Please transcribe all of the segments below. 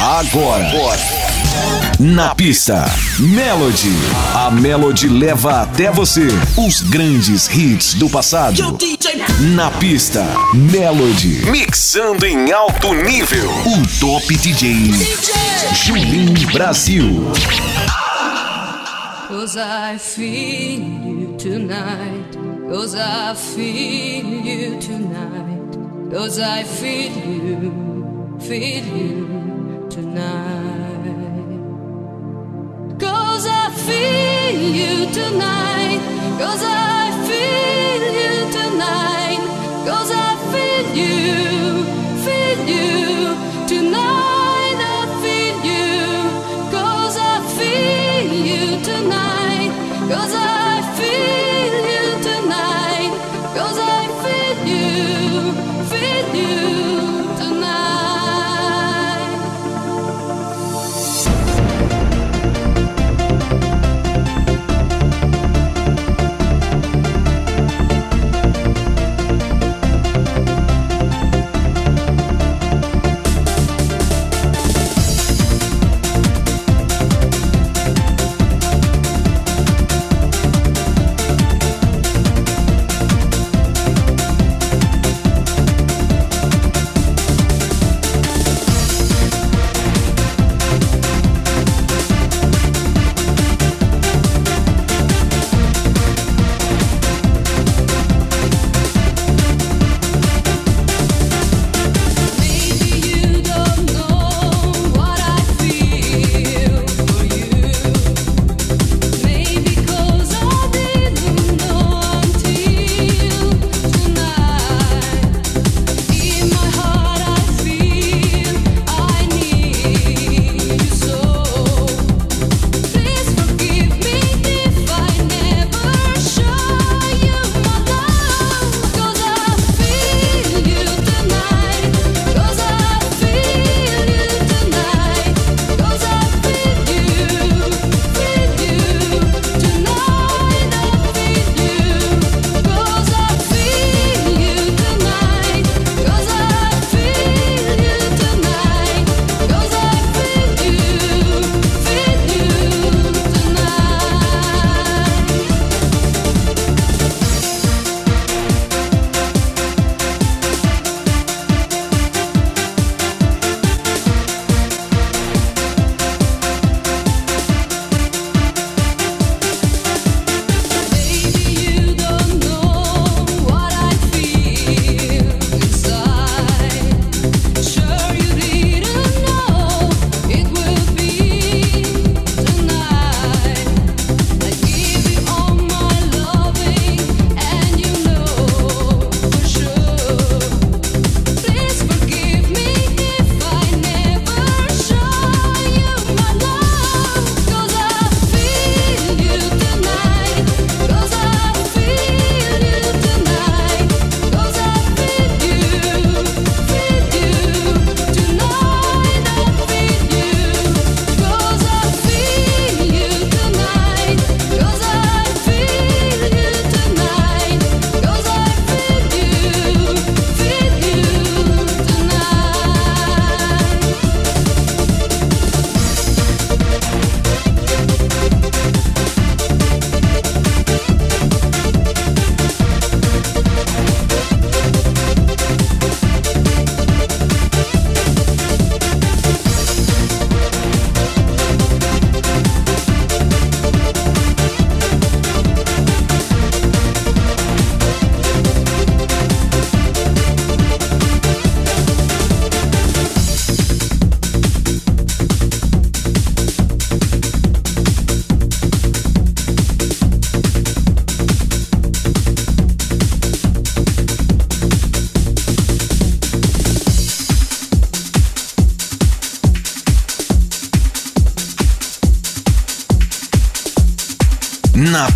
Agora. Agora. Na pista, Melody. A Melody leva até você os grandes hits do passado. Na pista, Melody. Mixando em alto nível. O top DJ. DJ. Julinho Brasil. Cause I feel you tonight. Cause I feel you tonight. Cause I feel you, feel you. tonight. Cause I feel you tonight. Cause I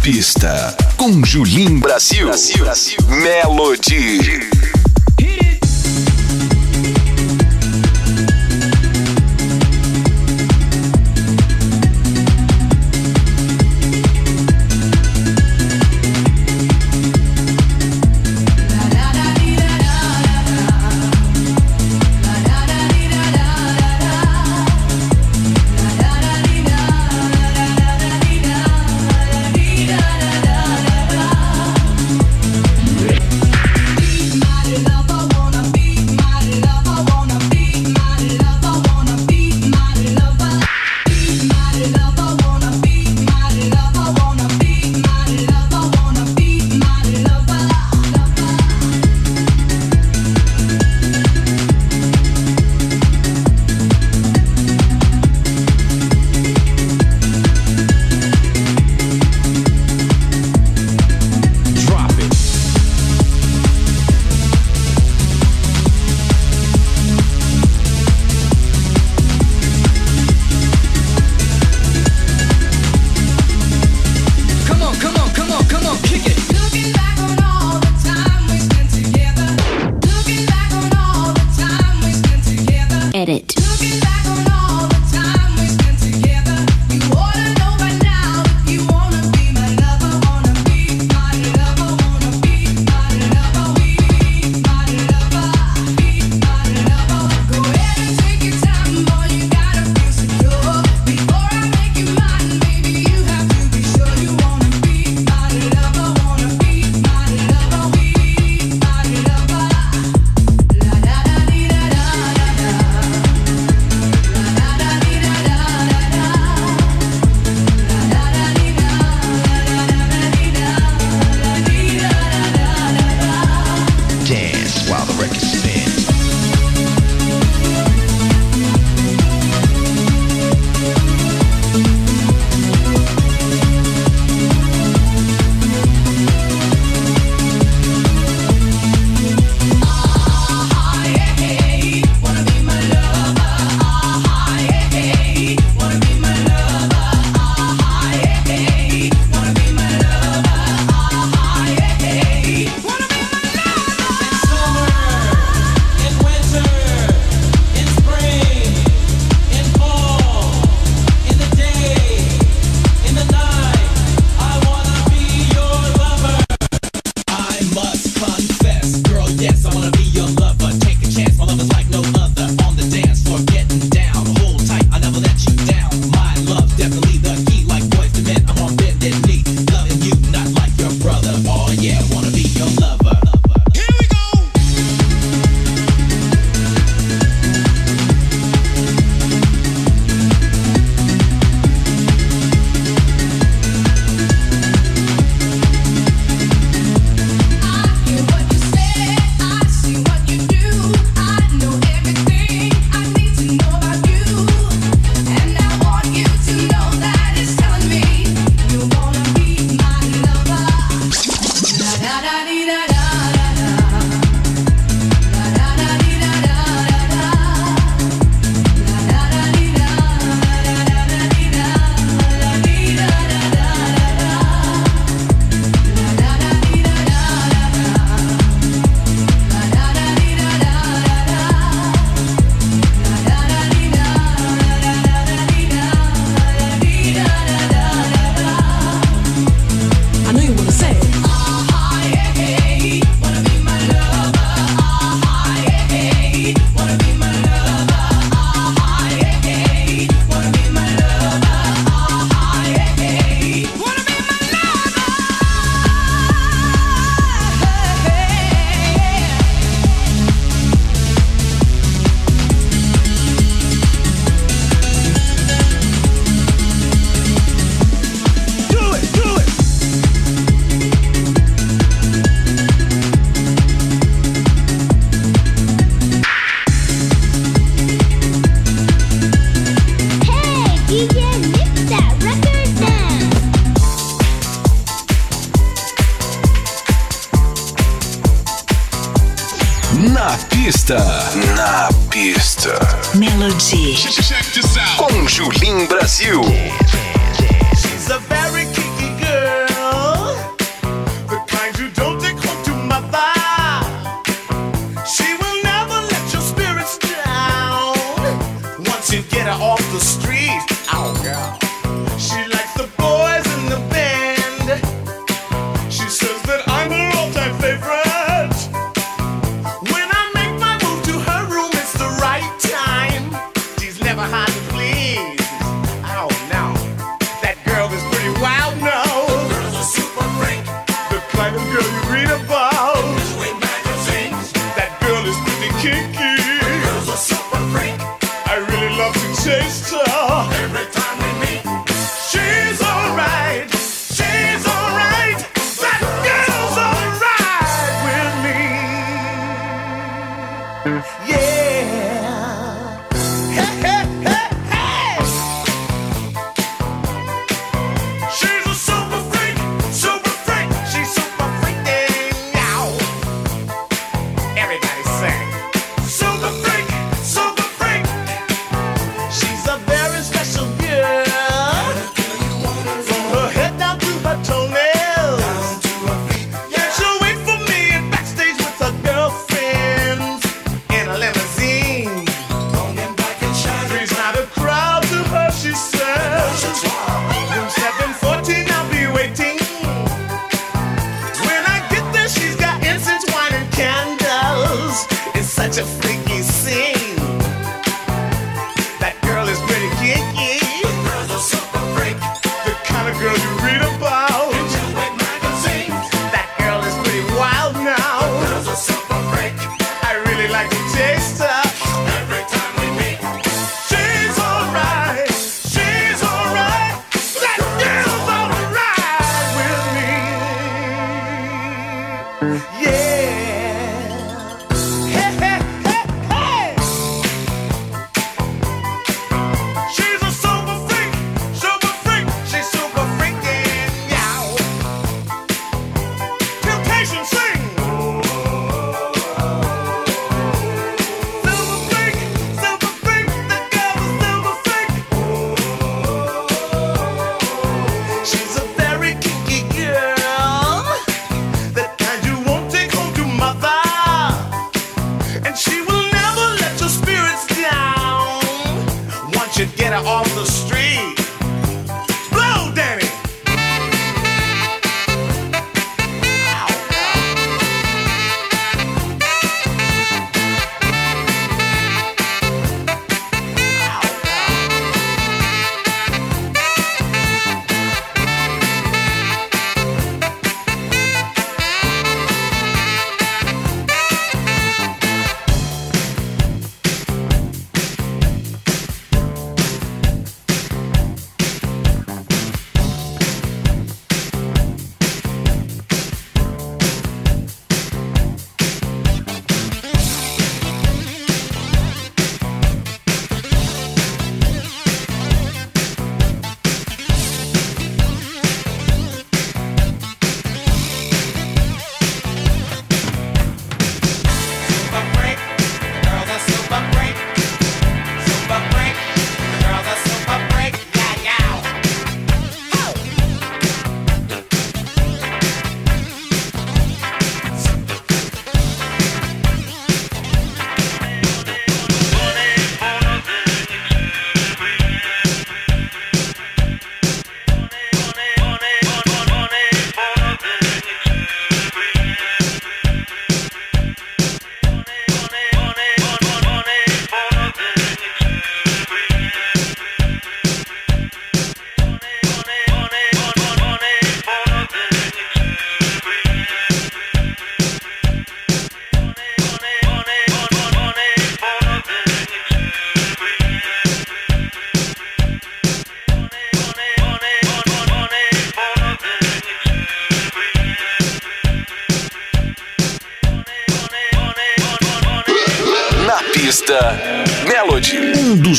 pista com Julim Brasil, Brasil. Brasil. Melody.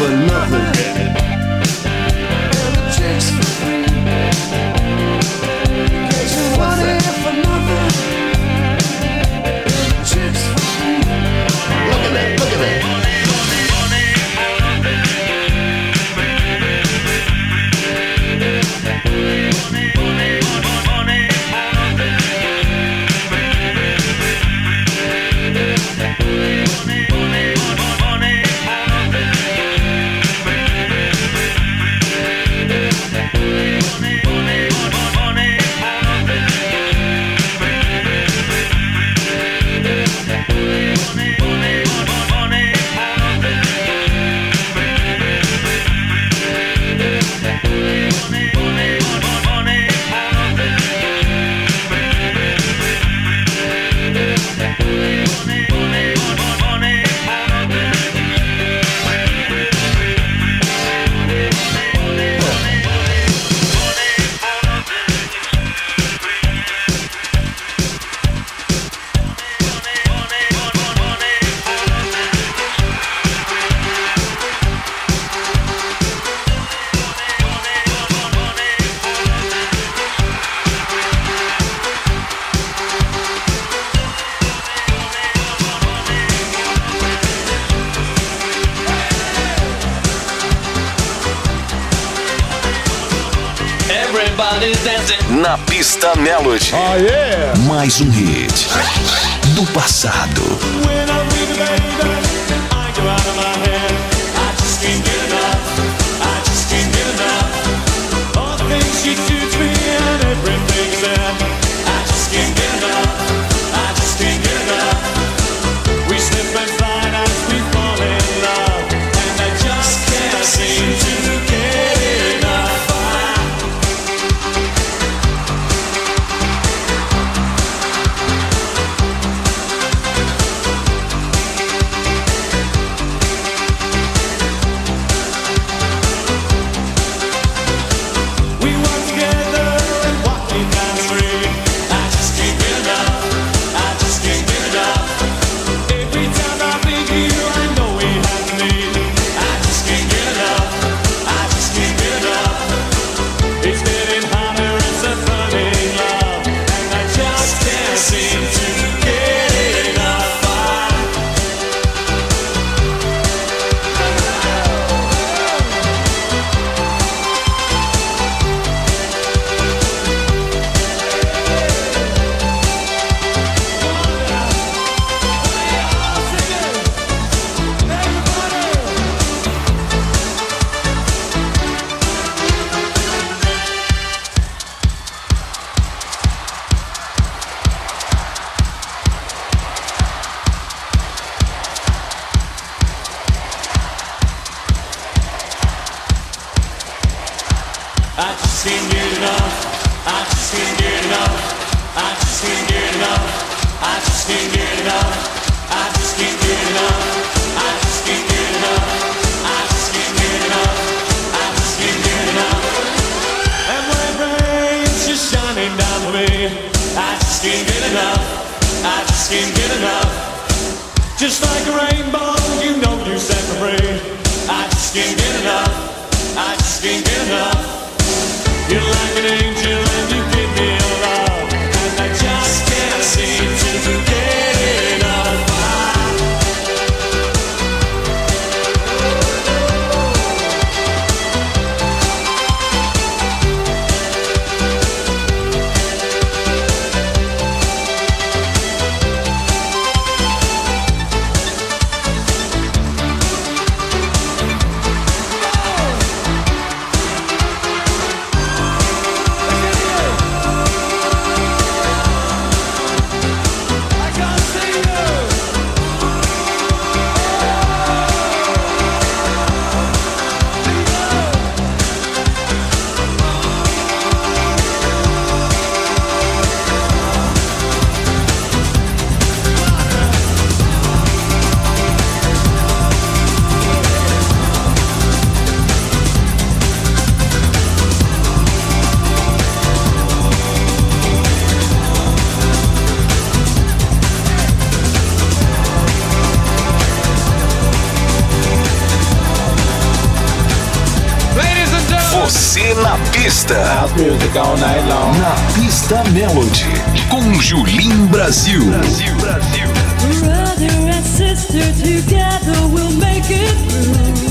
for nothing. Revista Melody. Oh, yeah. Mais um hit. pista. Na pista Melody. Com Julim Brasil. Brasil, Brasil. Brother and sister together we'll make it through.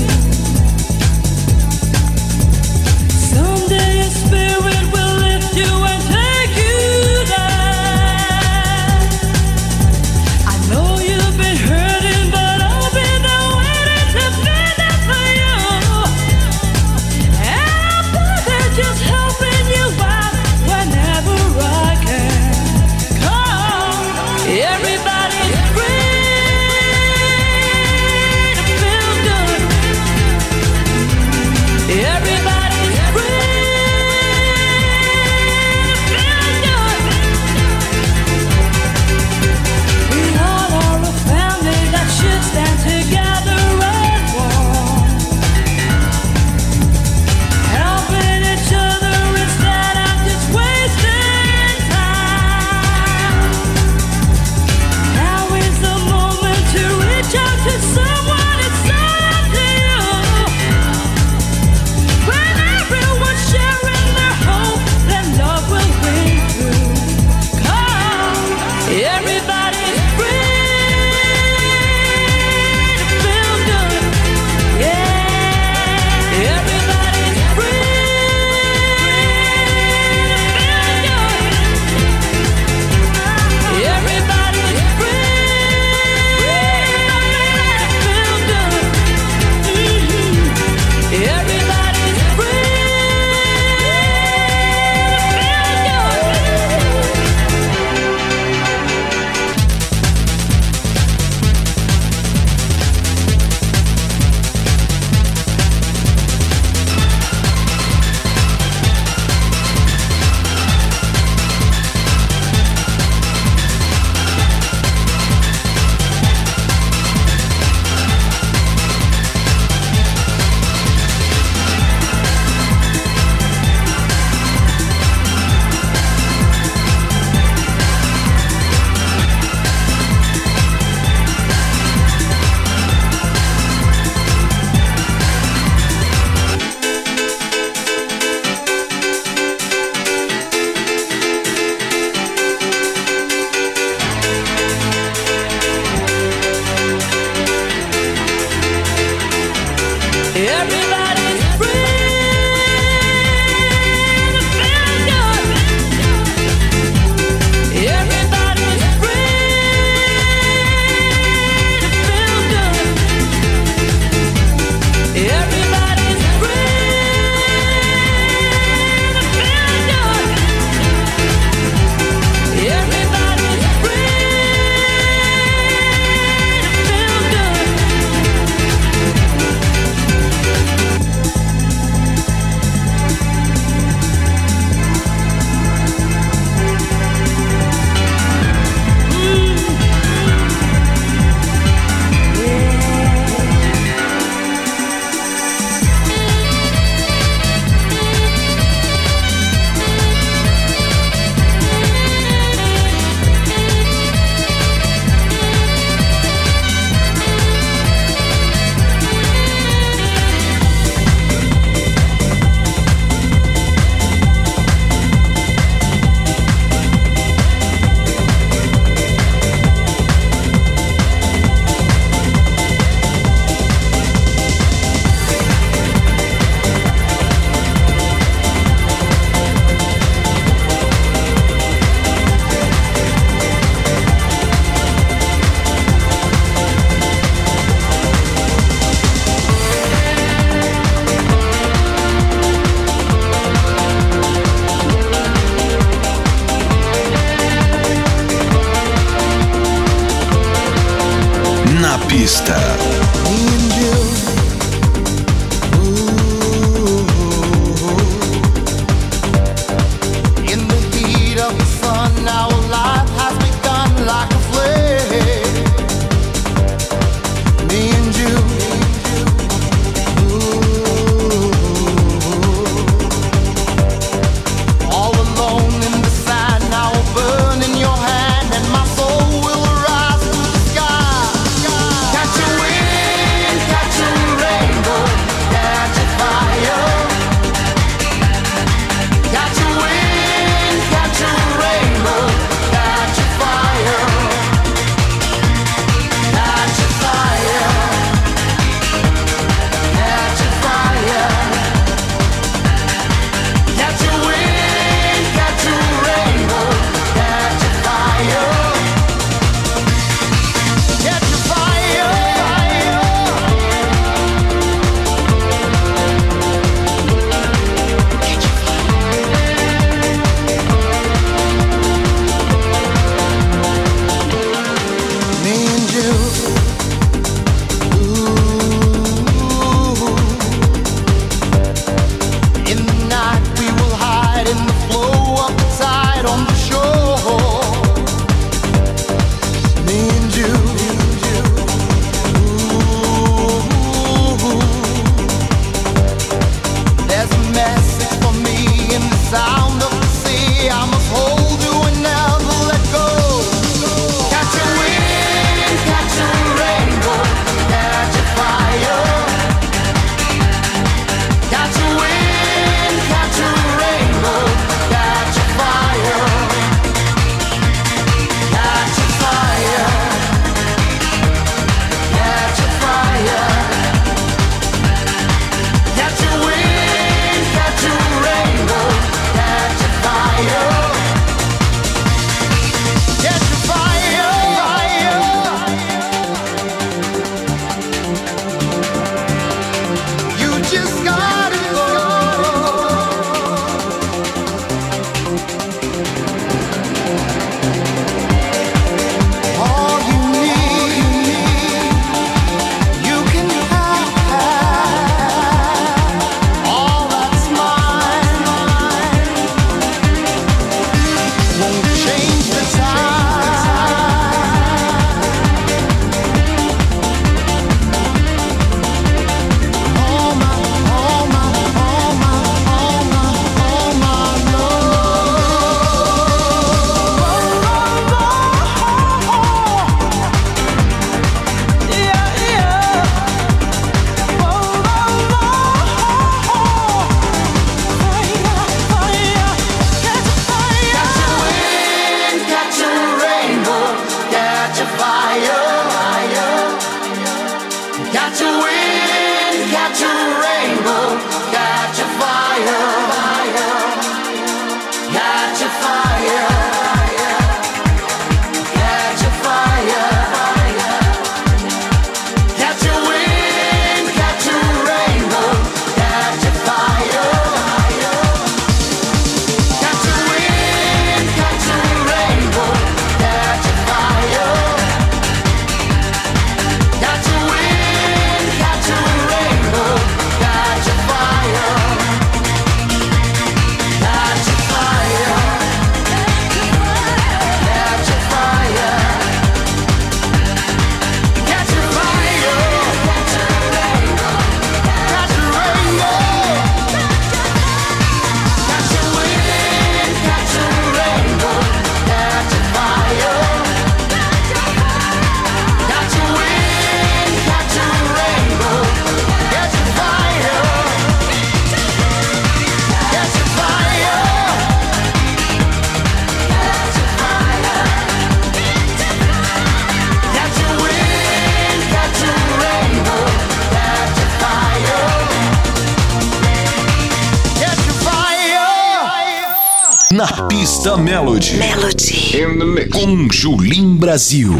Melody. Melody. In the mix. Com Julim Brasil.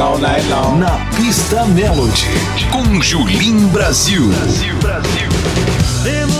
all night long. Na pista Melody, com Julim Brasil. Brasil, Brasil.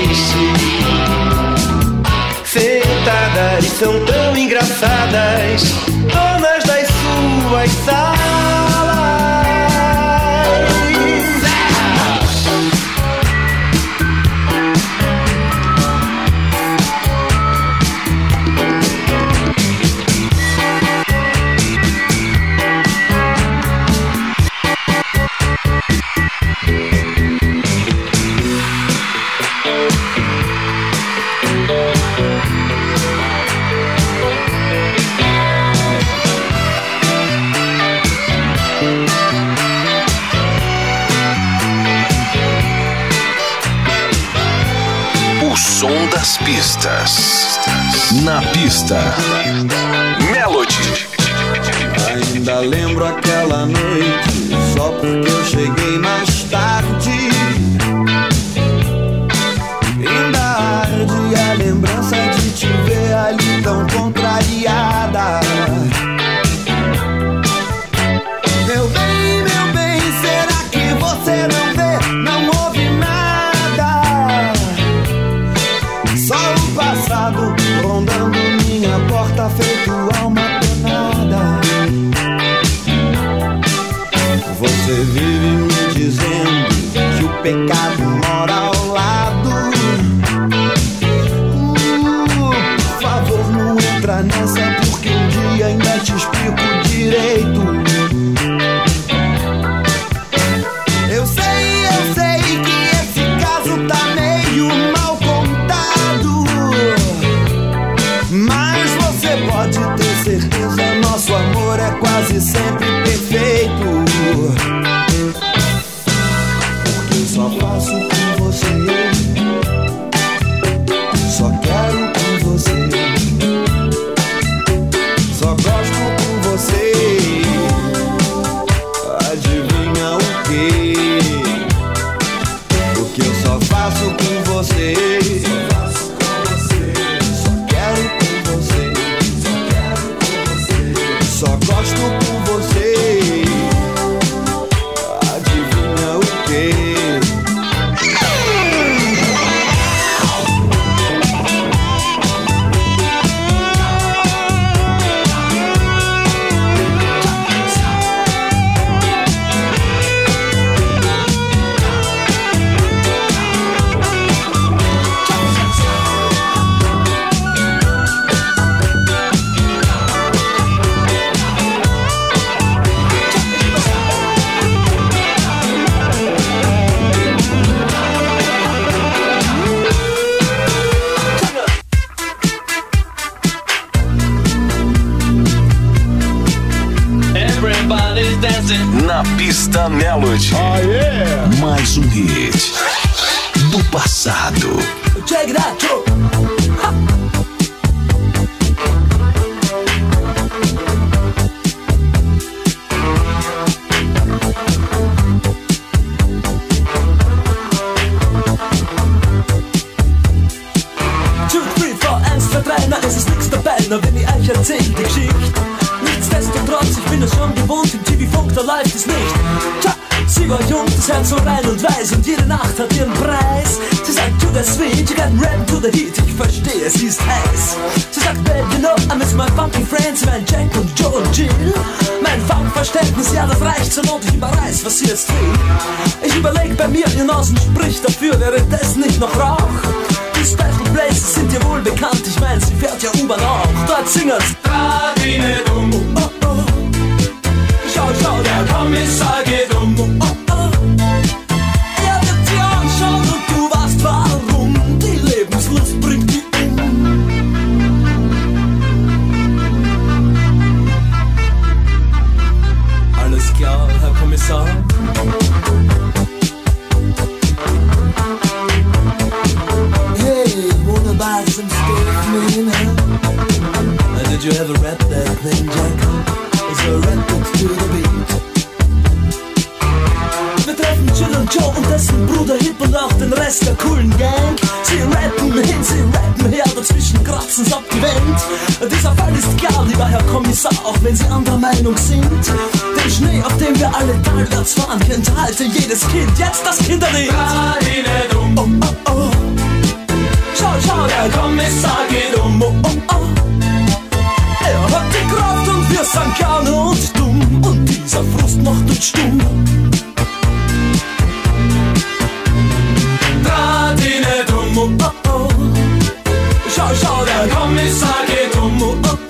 peixe. Sentadas são tão engraçadas, donas das suas salas. Na pista. Joe und Jill. Mein Funkverständnis, ja, das reicht zur Not, ich überreiß, was sie jetzt will. Ich überleg bei mir, ihr Nasen spricht dafür, wäre das nicht noch Rauch? Die Special Places sind dir wohl bekannt, ich mein, sie fährt ja U-Bahn auch. Dort singen's. Fahr die nicht um. Oh, oh. Schau, schau, der Kommissar geht um. Joe und dessen Bruder Hip und auch den Rest der coolen Gang. Sie rappen hin, sie rappen her, dazwischen kratzen's abgewendet. Dieser Fall ist klar, lieber Herr Kommissar, auch wenn Sie anderer Meinung sind. Den Schnee, auf dem wir alle talwärts fahren, kennt heute jedes Kind. Jetzt das Kinderlied. Oh, oh, oh. Schau, schau, der Kommissar geht um. Oh, oh, oh. Er hat die Kraft und wir sind gerne und dumm. Und dieser Frust macht uns stumm. Dumm, Oh, oh. Schau, schau, der der Kommissar geht um. Oh, oh.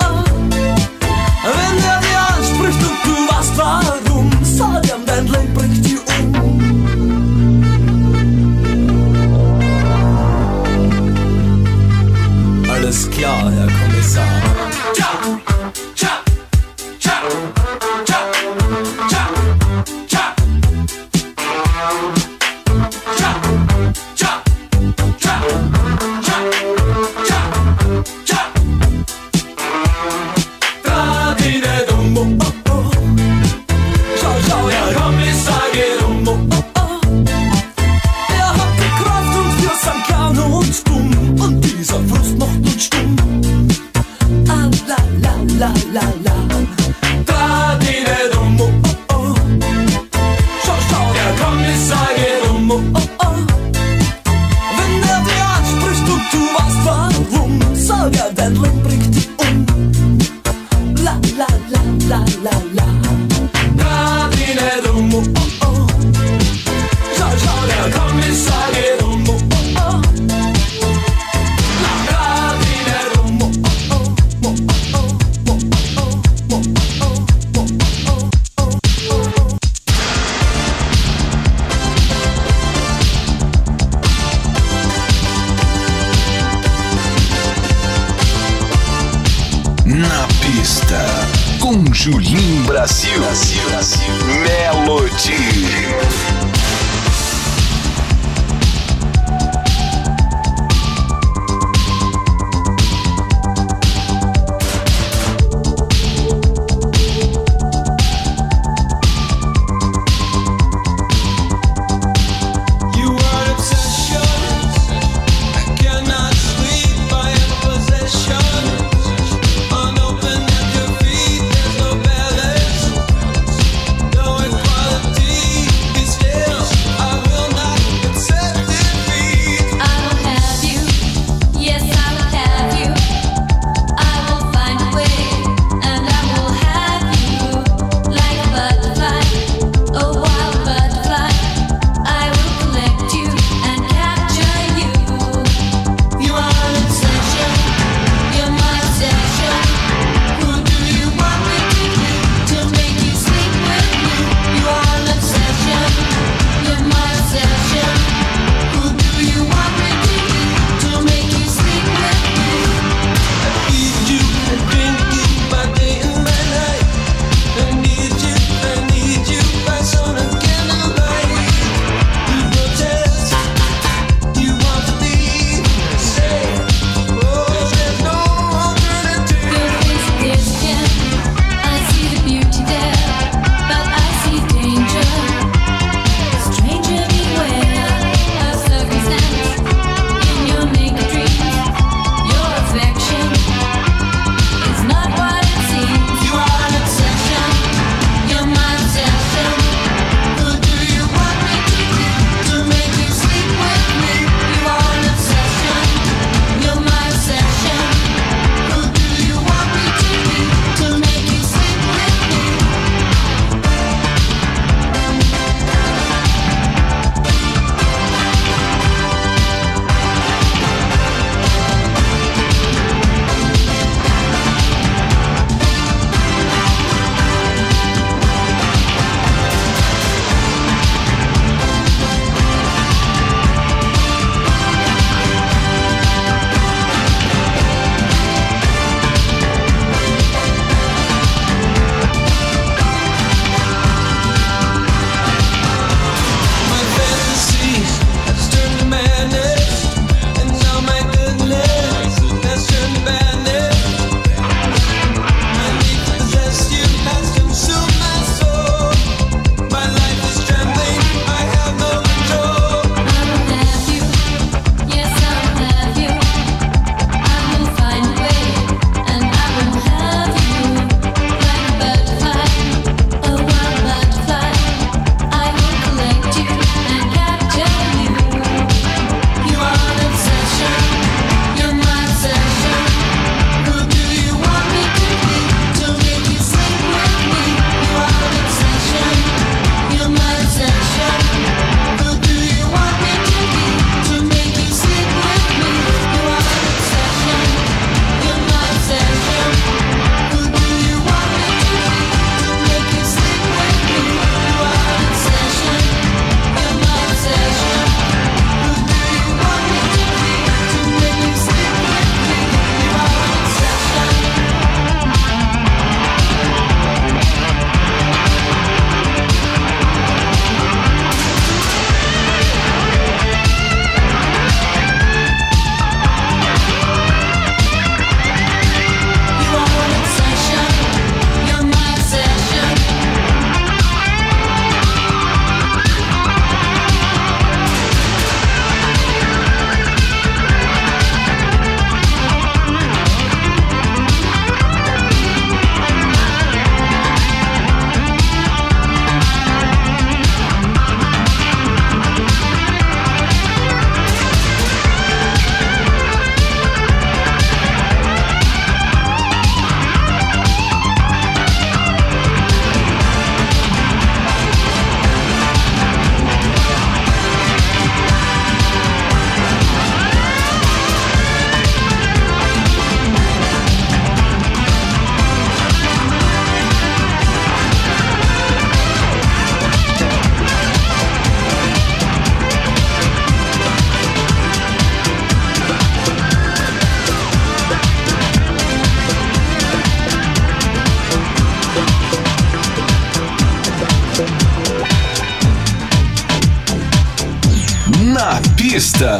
Pista.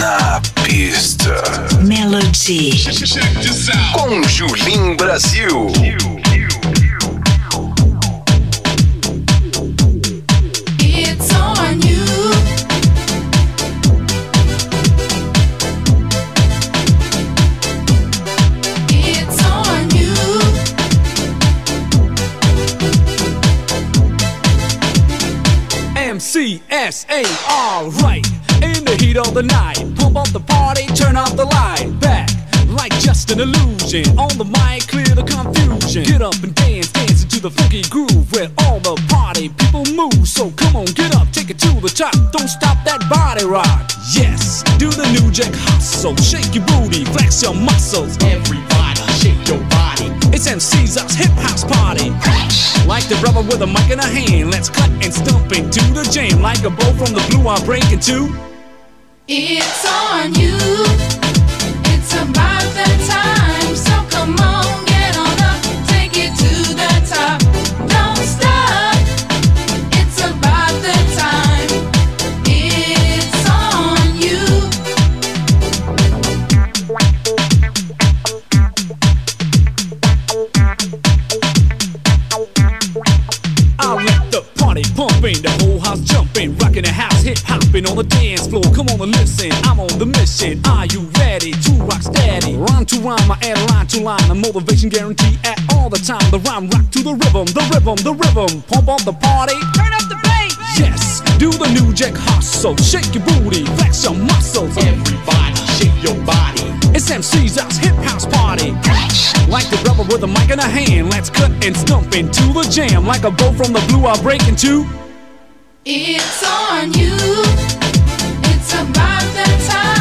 Na pista. Melody. Com Julim Brasil. It's on you. It's on you. MCSA, alright. Heat of the night, pump up the party, turn off the light. Back like just an illusion. On the mic, clear the confusion. Get up and dance, dance into the funky groove where all the party people move. So come on, get up, take it to the top. Don't stop that body rock. Yes, do the new jack hustle. Shake your booty, flex your muscles. Everybody, shake your body. It's MC's us hip house party. Like the rubber with a mic in a hand. Let's cut and stump into the jam. Like a bow from the blue, I'm breaking two. It's on you. Hopping on the dance floor. Come on and listen, I'm on the mission. Are you ready to rock steady? Rhyme to rhyme, I add line to line, a motivation guarantee at all the time. The rhyme rock to the rhythm, the rhythm, the rhythm. Pump up the party, turn up the bass. Yes, do the new jack hustle, shake your booty, flex your muscles. Everybody, shake your body. It's MC's house, hip house party. Like the rubber with a mic in a hand, let's cut and stump into the jam. Like a bow from the blue, I'll break into. It's on you. It's about that time.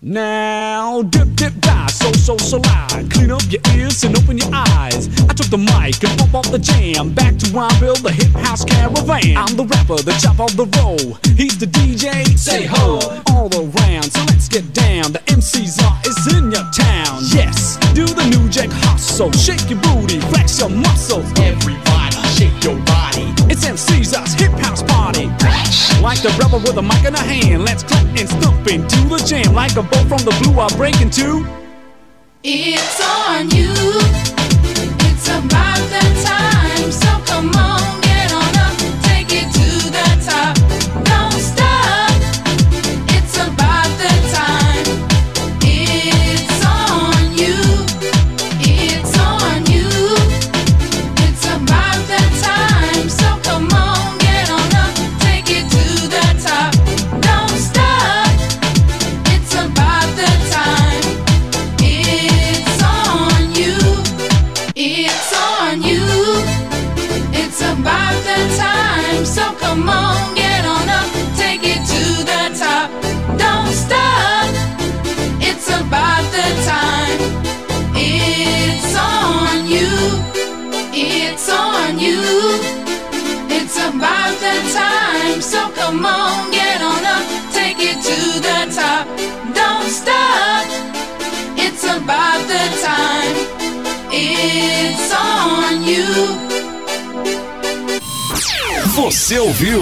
Now, dip, dip, dive, so, so, slide. Clean up your ears and open your eyes. I took the mic and bump off the jam. Back to Rhymeville, the hip house caravan. I'm the rapper, the chop of the roll. He's the DJ, say ho, all around. So let's get down. The MC's are is in your town. Yes, do the new jack hustle. Shake your booty, flex your muscles. Everybody, shake your body. It's MC Sar's hip house party. Like the rebel with a mic in a hand. Let's clap and stump into the jam. Like a bolt from the blue, I'll break into. It's on you. It's about that time. It's on you. It's about the time. So come on, get on up. Take it to the top. Don't stop. It's about the time. It's on you. Você ouviu?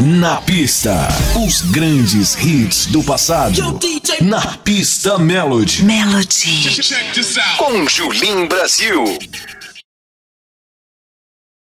Na pista, os grandes hits do passado. Na pista Melody. Melody. Com Julim Brasil.